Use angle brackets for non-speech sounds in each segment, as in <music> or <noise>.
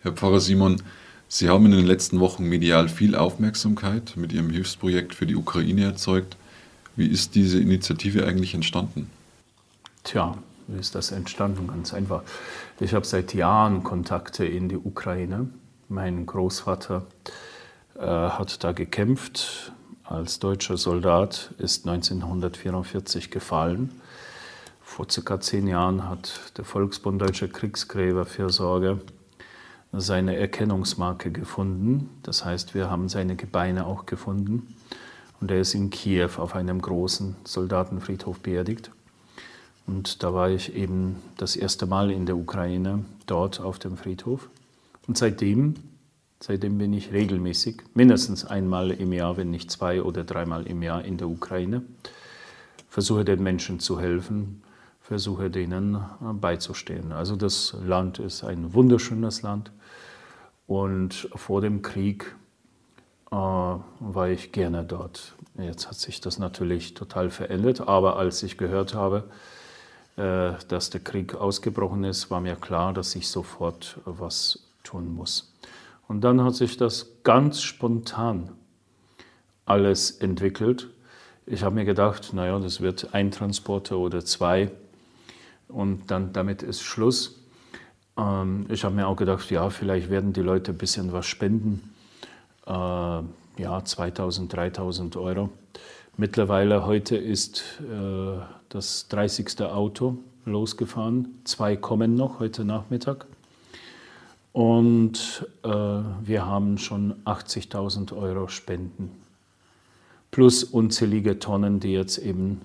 Herr Pfarrer Simon, Sie haben in den letzten Wochen medial viel Aufmerksamkeit mit Ihrem Hilfsprojekt für die Ukraine erzeugt. Wie ist diese Initiative eigentlich entstanden? Tja, wie ist das entstanden? Ganz einfach. Ich habe seit Jahren Kontakte in die Ukraine. Mein Großvater äh, hat da gekämpft als deutscher Soldat, ist 1944 gefallen. Vor circa zehn Jahren hat der Volksbund Deutscher Kriegsgräberfürsorge seine Erkennungsmarke gefunden. Das heißt, wir haben seine Gebeine auch gefunden. Und er ist in Kiew auf einem großen Soldatenfriedhof beerdigt. Und da war ich eben das erste Mal in der Ukraine, dort auf dem Friedhof. Und seitdem, seitdem bin ich regelmäßig, mindestens einmal im Jahr, wenn nicht zwei oder dreimal im Jahr in der Ukraine, versuche den Menschen zu helfen, versuche denen beizustehen. Also das Land ist ein wunderschönes Land. Und vor dem Krieg äh, war ich gerne dort. Jetzt hat sich das natürlich total verändert, aber als ich gehört habe, äh, dass der Krieg ausgebrochen ist, war mir klar, dass ich sofort was tun muss. Und dann hat sich das ganz spontan alles entwickelt. Ich habe mir gedacht, naja, das wird ein Transporter oder zwei und dann damit ist Schluss. Ähm, ich habe mir auch gedacht, ja, vielleicht werden die Leute ein bisschen was spenden äh, ja, 2000, 3000 Euro. Mittlerweile heute ist äh, das 30. Auto losgefahren. Zwei kommen noch heute Nachmittag. Und äh, wir haben schon 80.000 Euro Spenden. Plus unzählige Tonnen, die, jetzt eben,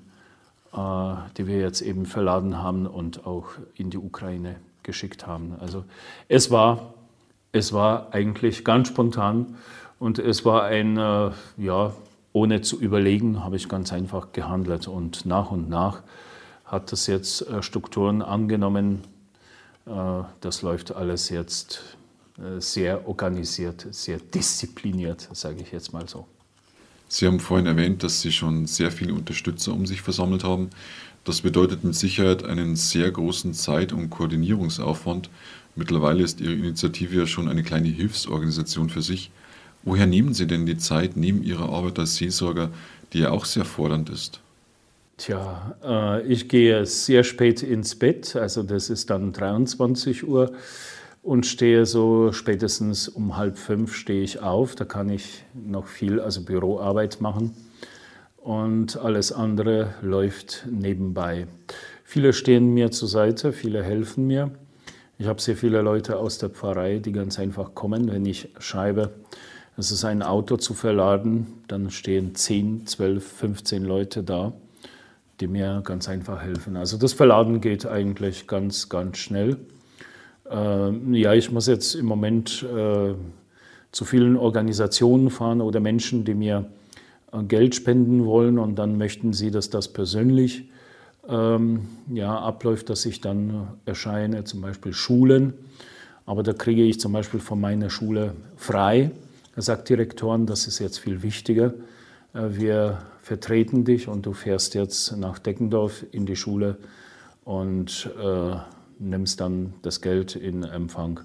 die wir jetzt eben verladen haben und auch in die Ukraine geschickt haben. Also es war, es war eigentlich ganz spontan und es war ein, äh, ja, ohne zu überlegen, habe ich ganz einfach gehandelt. Und nach und nach hat das jetzt äh, Strukturen angenommen. Äh, das läuft alles jetzt sehr organisiert, sehr diszipliniert, sage ich jetzt mal so. Sie haben vorhin erwähnt, dass Sie schon sehr viele Unterstützer um sich versammelt haben. Das bedeutet mit Sicherheit einen sehr großen Zeit- und Koordinierungsaufwand. Mittlerweile ist Ihre Initiative ja schon eine kleine Hilfsorganisation für sich. Woher nehmen Sie denn die Zeit neben Ihrer Arbeit als Seelsorger, die ja auch sehr fordernd ist? Tja, äh, ich gehe sehr spät ins Bett, also das ist dann 23 Uhr und stehe so spätestens um halb fünf stehe ich auf. Da kann ich noch viel, also Büroarbeit machen und alles andere läuft nebenbei. Viele stehen mir zur Seite, viele helfen mir. Ich habe sehr viele Leute aus der Pfarrei, die ganz einfach kommen, wenn ich schreibe, es ist ein Auto zu verladen, dann stehen 10, 12, 15 Leute da, die mir ganz einfach helfen. Also das Verladen geht eigentlich ganz, ganz schnell. Äh, ja, ich muss jetzt im Moment äh, zu vielen Organisationen fahren oder Menschen, die mir äh, Geld spenden wollen und dann möchten sie, dass das persönlich ähm, ja, abläuft, dass ich dann erscheine, zum Beispiel Schulen. Aber da kriege ich zum Beispiel von meiner Schule frei er sagt Direktoren, das ist jetzt viel wichtiger. Äh, wir vertreten dich und du fährst jetzt nach Deckendorf in die Schule und äh, nimmst dann das Geld in Empfang.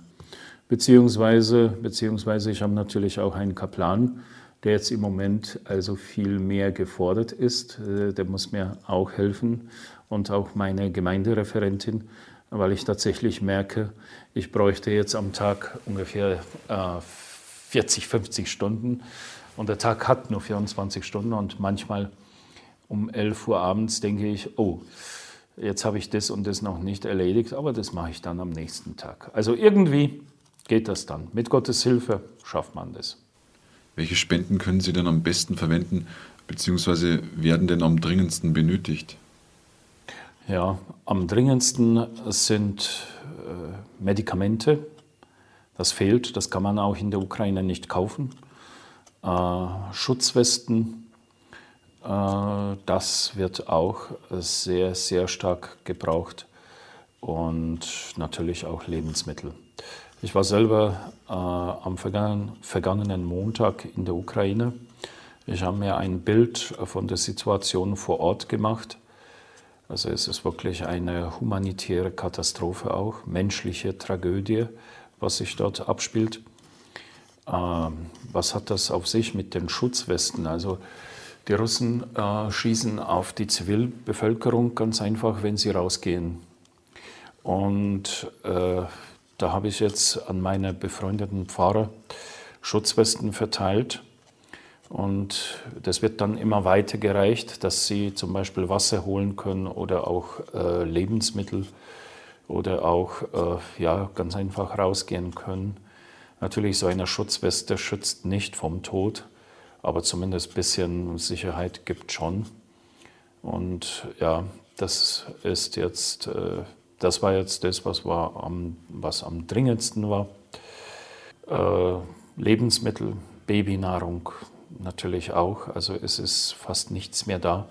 Beziehungsweise, beziehungsweise ich habe natürlich auch einen Kaplan, der jetzt im Moment also viel mehr gefordert ist. Äh, der muss mir auch helfen und auch meine Gemeindereferentin, weil ich tatsächlich merke, ich bräuchte jetzt am Tag ungefähr äh, 40, 50 Stunden und der Tag hat nur 24 Stunden und manchmal um 11 Uhr abends denke ich, oh, jetzt habe ich das und das noch nicht erledigt, aber das mache ich dann am nächsten Tag. Also irgendwie geht das dann. Mit Gottes Hilfe schafft man das. Welche Spenden können Sie denn am besten verwenden, beziehungsweise werden denn am dringendsten benötigt? Ja, am dringendsten sind äh, Medikamente, das fehlt, das kann man auch in der Ukraine nicht kaufen. Äh, Schutzwesten, das wird auch sehr, sehr stark gebraucht und natürlich auch Lebensmittel. Ich war selber äh, am vergangenen, vergangenen Montag in der Ukraine. Ich habe mir ein Bild von der Situation vor Ort gemacht. Also es ist wirklich eine humanitäre Katastrophe auch, menschliche Tragödie was sich dort abspielt. Ähm, was hat das auf sich mit den Schutzwesten? Also die Russen äh, schießen auf die Zivilbevölkerung ganz einfach, wenn sie rausgehen. Und äh, da habe ich jetzt an meine befreundeten Pfarrer Schutzwesten verteilt. Und das wird dann immer weitergereicht, dass sie zum Beispiel Wasser holen können oder auch äh, Lebensmittel oder auch äh, ja, ganz einfach rausgehen können. Natürlich, so eine Schutzweste schützt nicht vom Tod, aber zumindest ein bisschen Sicherheit gibt schon. Und ja, das ist jetzt, äh, das war jetzt das, was, war am, was am dringendsten war. Äh, Lebensmittel, Babynahrung natürlich auch. Also es ist fast nichts mehr da.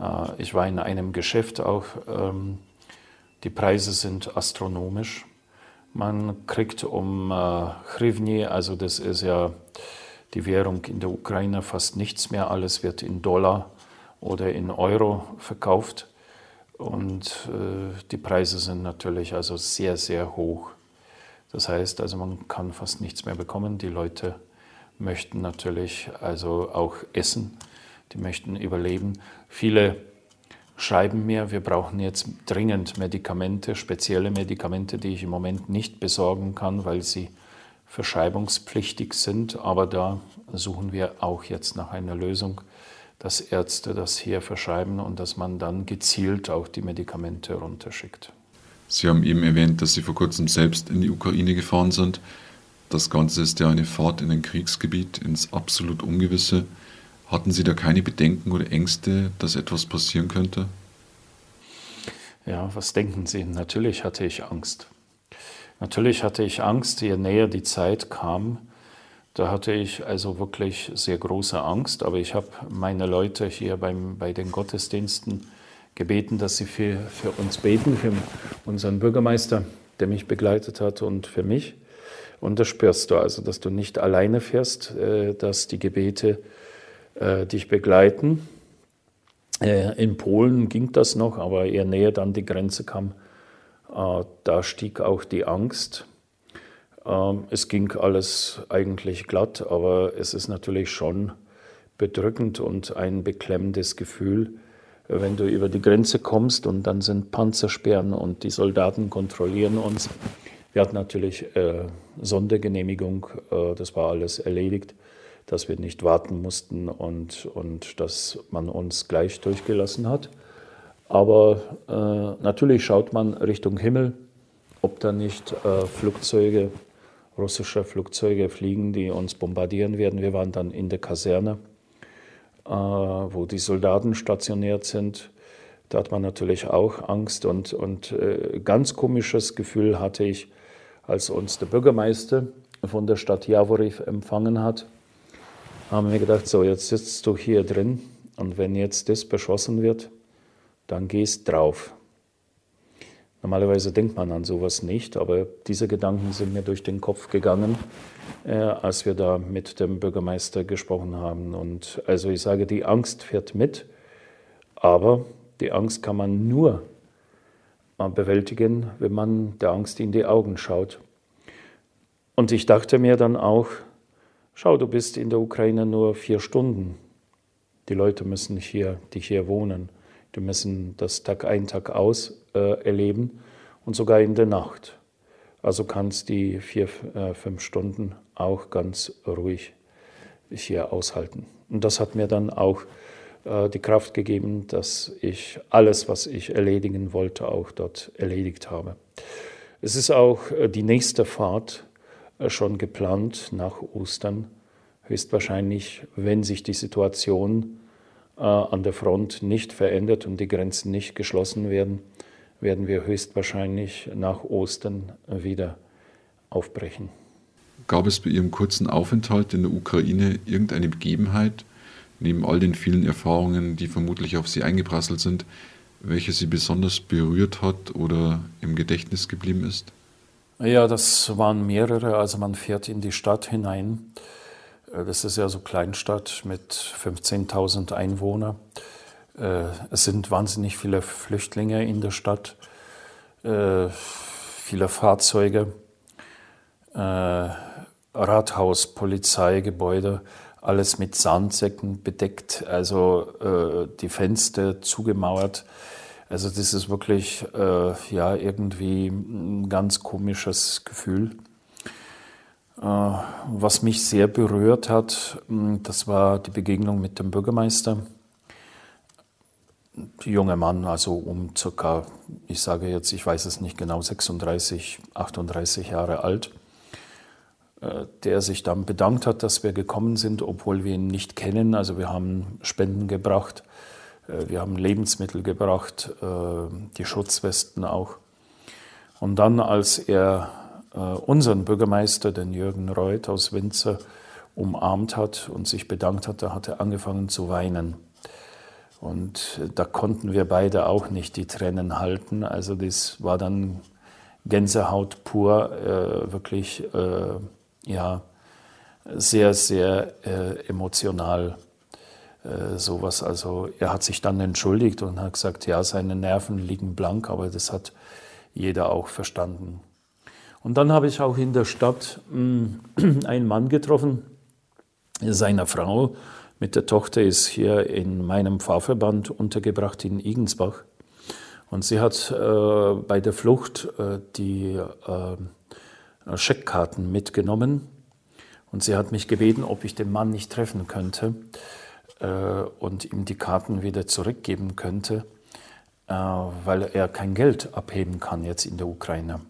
Äh, ich war in einem Geschäft auch. Ähm, die Preise sind astronomisch. Man kriegt um äh, Hrivni, also das ist ja die Währung in der Ukraine, fast nichts mehr. Alles wird in Dollar oder in Euro verkauft. Und äh, die Preise sind natürlich also sehr, sehr hoch. Das heißt, also man kann fast nichts mehr bekommen. Die Leute möchten natürlich also auch essen, die möchten überleben. Viele schreiben mir, wir brauchen jetzt dringend Medikamente, spezielle Medikamente, die ich im Moment nicht besorgen kann, weil sie verschreibungspflichtig sind. Aber da suchen wir auch jetzt nach einer Lösung, dass Ärzte das hier verschreiben und dass man dann gezielt auch die Medikamente runterschickt. Sie haben eben erwähnt, dass Sie vor kurzem selbst in die Ukraine gefahren sind. Das Ganze ist ja eine Fahrt in ein Kriegsgebiet, ins absolut Ungewisse. Hatten Sie da keine Bedenken oder Ängste, dass etwas passieren könnte? Ja, was denken Sie? Natürlich hatte ich Angst. Natürlich hatte ich Angst, je näher die Zeit kam. Da hatte ich also wirklich sehr große Angst, aber ich habe meine Leute hier beim, bei den Gottesdiensten gebeten, dass sie für, für uns beten, für unseren Bürgermeister, der mich begleitet hat und für mich. Und das spürst du also, dass du nicht alleine fährst, äh, dass die Gebete äh, dich begleiten. Äh, in Polen ging das noch, aber eher näher dann die Grenze kam, da stieg auch die Angst. Ähm, es ging alles eigentlich glatt, aber es ist natürlich schon bedrückend und ein beklemmendes Gefühl, wenn du über die Grenze kommst und dann sind Panzersperren und die Soldaten kontrollieren uns. Wir hatten natürlich äh, Sondergenehmigung, äh, das war alles erledigt, dass wir nicht warten mussten und, und dass man uns gleich durchgelassen hat. Aber äh, natürlich schaut man Richtung Himmel, ob da nicht äh, Flugzeuge, russische Flugzeuge fliegen, die uns bombardieren werden. Wir waren dann in der Kaserne, äh, wo die Soldaten stationiert sind. Da hat man natürlich auch Angst und, und äh, ganz komisches Gefühl hatte ich, als uns der Bürgermeister von der Stadt Javoriv empfangen hat, haben wir gedacht, so jetzt sitzt du hier drin und wenn jetzt das beschlossen wird, dann gehst drauf. Normalerweise denkt man an sowas nicht, aber diese Gedanken sind mir durch den Kopf gegangen, äh, als wir da mit dem Bürgermeister gesprochen haben. Und also ich sage, die Angst fährt mit, aber die Angst kann man nur bewältigen, wenn man der Angst in die Augen schaut. Und ich dachte mir dann auch, schau, du bist in der Ukraine nur vier Stunden. Die Leute müssen hier, die hier wohnen, die müssen das Tag ein, Tag aus äh, erleben und sogar in der Nacht. Also kannst die vier, äh, fünf Stunden auch ganz ruhig hier aushalten. Und das hat mir dann auch äh, die Kraft gegeben, dass ich alles, was ich erledigen wollte, auch dort erledigt habe. Es ist auch äh, die nächste Fahrt äh, schon geplant nach Ostern. Höchstwahrscheinlich, wenn sich die Situation an der Front nicht verändert und die Grenzen nicht geschlossen werden, werden wir höchstwahrscheinlich nach Ostern wieder aufbrechen. Gab es bei Ihrem kurzen Aufenthalt in der Ukraine irgendeine Begebenheit, neben all den vielen Erfahrungen, die vermutlich auf Sie eingeprasselt sind, welche Sie besonders berührt hat oder im Gedächtnis geblieben ist? Ja, das waren mehrere. Also man fährt in die Stadt hinein. Äh, das ist ja so Kleinstadt mit 15.000 Einwohnern. Äh, es sind wahnsinnig viele Flüchtlinge in der Stadt, äh, viele Fahrzeuge. Rathaus, Polizeigebäude, alles mit Sandsäcken bedeckt, also die Fenster zugemauert. Also das ist wirklich ja irgendwie ein ganz komisches Gefühl. Äh, was mich sehr berührt hat, das war die Begegnung mit dem Bürgermeister. Der junge Mann, also um circa, ich sage jetzt, ich weiß es nicht genau, 36, 38 Jahre alt äh, der sich dann bedankt hat, dass wir gekommen sind, obwohl wir ihn nicht kennen. Also wir haben Spenden gebracht, äh, wir haben Lebensmittel gebracht, die Schutzwesten auch. Und dann, als er unseren Bürgermeister, den Jürgen Reuth aus Winzer, umarmt hat und sich bedankt hat, da hat er angefangen zu weinen. Und da konnten wir beide auch nicht die Tränen halten. Also das war dann Gänsehaut pur, äh, wirklich äh, ja, sehr, sehr äh, emotional äh, sowas. Also er hat sich dann entschuldigt und hat gesagt, ja, seine Nerven liegen blank, aber das hat jeder auch verstanden. Und dann habe ich auch in der Stadt mh, hm, <clears throat> einen Mann getroffen, seiner Frau. Mit der Tochter ist hier in meinem Pfarrverband untergebracht in Igensbach. Und sie hat äh, bei der Flucht äh, die äh, Scheckkarten mitgenommen. Und sie hat mich gebeten, ob ich den Mann nicht treffen könnte äh, und ihm die Karten wieder zurückgeben könnte, äh, weil er kein Geld abheben kann jetzt in der Ukraine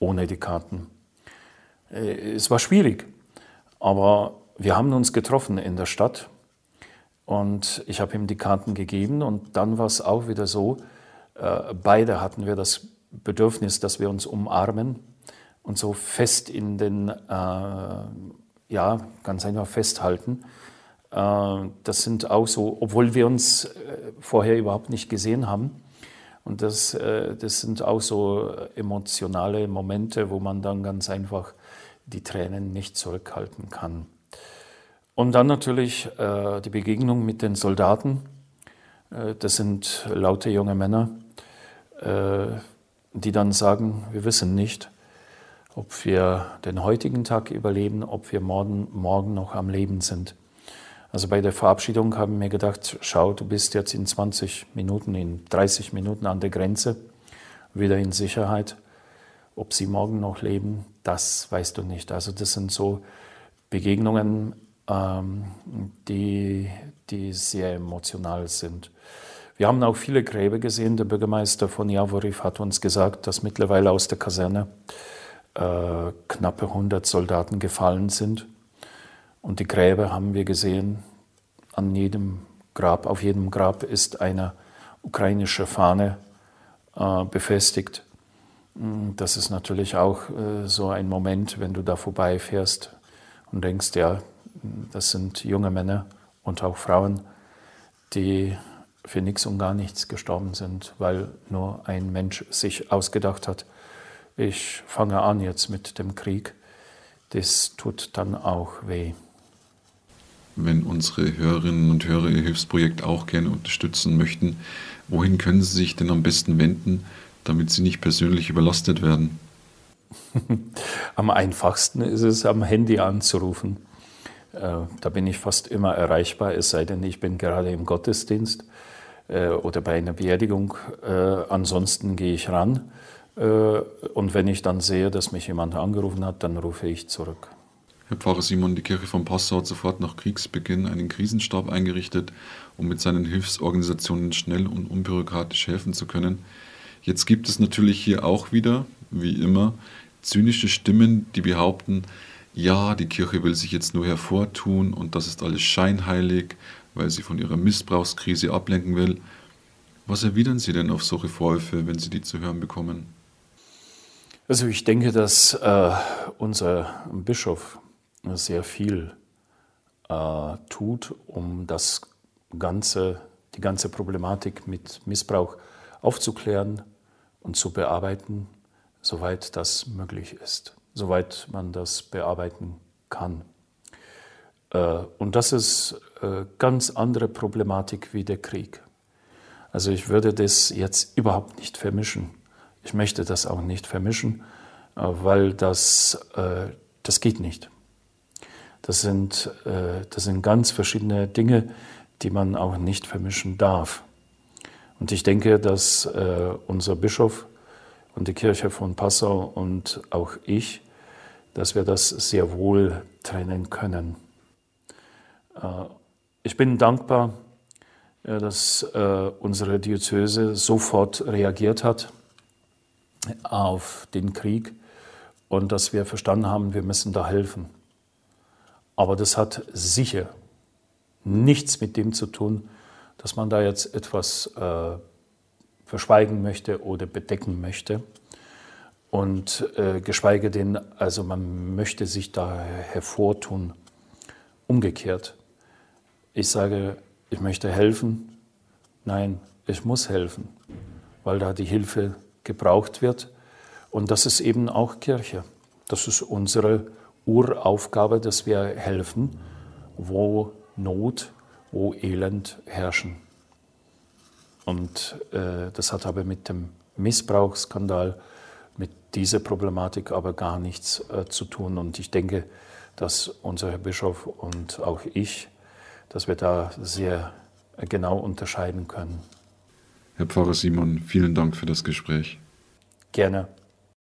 ohne die Karten. Äh, es war schwierig, aber wir haben uns getroffen in der Stadt und ich habe ihm die Karten gegeben und dann war es auch wieder so, äh, beide hatten wir das Bedürfnis, dass wir uns umarmen und so fest in den, äh, ja, ganz einfach festhalten. Äh, das sind auch so, obwohl wir uns äh, vorher überhaupt nicht gesehen haben. Und das, äh, das sind auch so emotionale Momente, wo man dann ganz einfach die Tränen nicht zurückhalten kann. Und dann natürlich äh, die Begegnung mit den Soldaten. Äh, das sind laute junge Männer, die dann sagen, wir wissen nicht, ob wir den heutigen Tag überleben, ob wir morgen, morgen noch am Leben sind. Also bei der Verabschiedung haben wir gedacht, schau, du bist jetzt in 20 Minuten, in 30 Minuten an der Grenze, wieder in Sicherheit. Ob sie morgen noch leben, das weißt du nicht. Also das sind so Begegnungen, ähm, die, die sehr emotional sind. Wir haben auch viele Gräber gesehen. Der Bürgermeister von Javoriv hat uns gesagt, dass mittlerweile aus der Kaserne äh, knappe 100 Soldaten gefallen sind. Und die Gräber haben wir gesehen. An jedem Grab, auf jedem Grab ist eine ukrainische Fahne äh, befestigt. Mm, das ist natürlich auch äh, so ein Moment, wenn du da vorbeifährst und denkst, ja, das sind junge Männer und auch Frauen, die für nichts und gar nichts gestorben sind, weil nur ein Mensch sich ausgedacht hat, ich fange an jetzt mit dem Krieg, das tut dann auch weh. Wenn unsere Hörerinnen und Hörer Ihr Hilfsprojekt auch gerne unterstützen möchten, wohin können Sie sich denn am besten wenden, damit Sie nicht persönlich überlastet werden? <laughs> am einfachsten ist es, am Handy anzurufen. Äh, da bin ich fast immer erreichbar, es sei denn, ich bin gerade im Gottesdienst äh, oder bei einer Beerdigung. Äh, ansonsten gehe ich ran und wenn ich dann sehe, dass mich jemand angerufen hat, dann rufe ich zurück. Herr Pfarrer Simon, die Kirche von Passau hat sofort nach Kriegsbeginn einen Krisenstab eingerichtet, um mit seinen Hilfsorganisationen schnell und unbürokratisch helfen zu können. Jetzt gibt es natürlich hier auch wieder, wie immer, zynische Stimmen, die behaupten, ja, die Kirche will sich jetzt nur hervortun und das ist alles scheinheilig, weil sie von ihrer Missbrauchskrise ablenken will. Was erwidern Sie denn auf solche Vorwürfe, wenn Sie die zu hören bekommen? Also ich denke, dass äh, unser Bischof sehr viel äh, tut, um das ganze, die ganze Problematik mit Missbrauch aufzuklären und zu bearbeiten, soweit das möglich ist, soweit man das bearbeiten kann. Äh, und das ist äh, ganz andere Problematik wie der Krieg. Also ich würde das jetzt überhaupt nicht vermischen. Ich möchte das auch nicht vermischen. weil das, das geht nicht. Das sind, das sind ganz verschiedene Dinge, die man auch nicht vermischen darf. Und ich denke, dass unser Bischof und die Kirche von Passau und auch ich, dass wir das sehr wohl trennen können. Ich bin dankbar, dass unsere Diözese sofort reagiert hat auf den Krieg und dass wir verstanden haben, wir müssen da helfen. Aber das hat sicher nichts mit dem zu tun, dass man da jetzt etwas äh, verschweigen möchte oder bedecken möchte. Und äh, geschweige denn, also man möchte sich da hervortun. Umgekehrt. Ich sage, ich möchte helfen. Nein, ich muss helfen, weil da die Hilfe gebraucht wird. Und das ist eben auch Kirche. Das ist unsere Uraufgabe, dass wir helfen, wo Not, wo Elend herrschen. Und äh, das hat aber mit dem Missbrauchsskandal, mit dieser Problematik aber gar nichts äh, zu tun. Und ich denke, dass unser Herr Bischof und auch ich, dass wir da sehr genau unterscheiden können. Herr Pfarrer Simon, vielen Dank für das Gespräch. Gerne.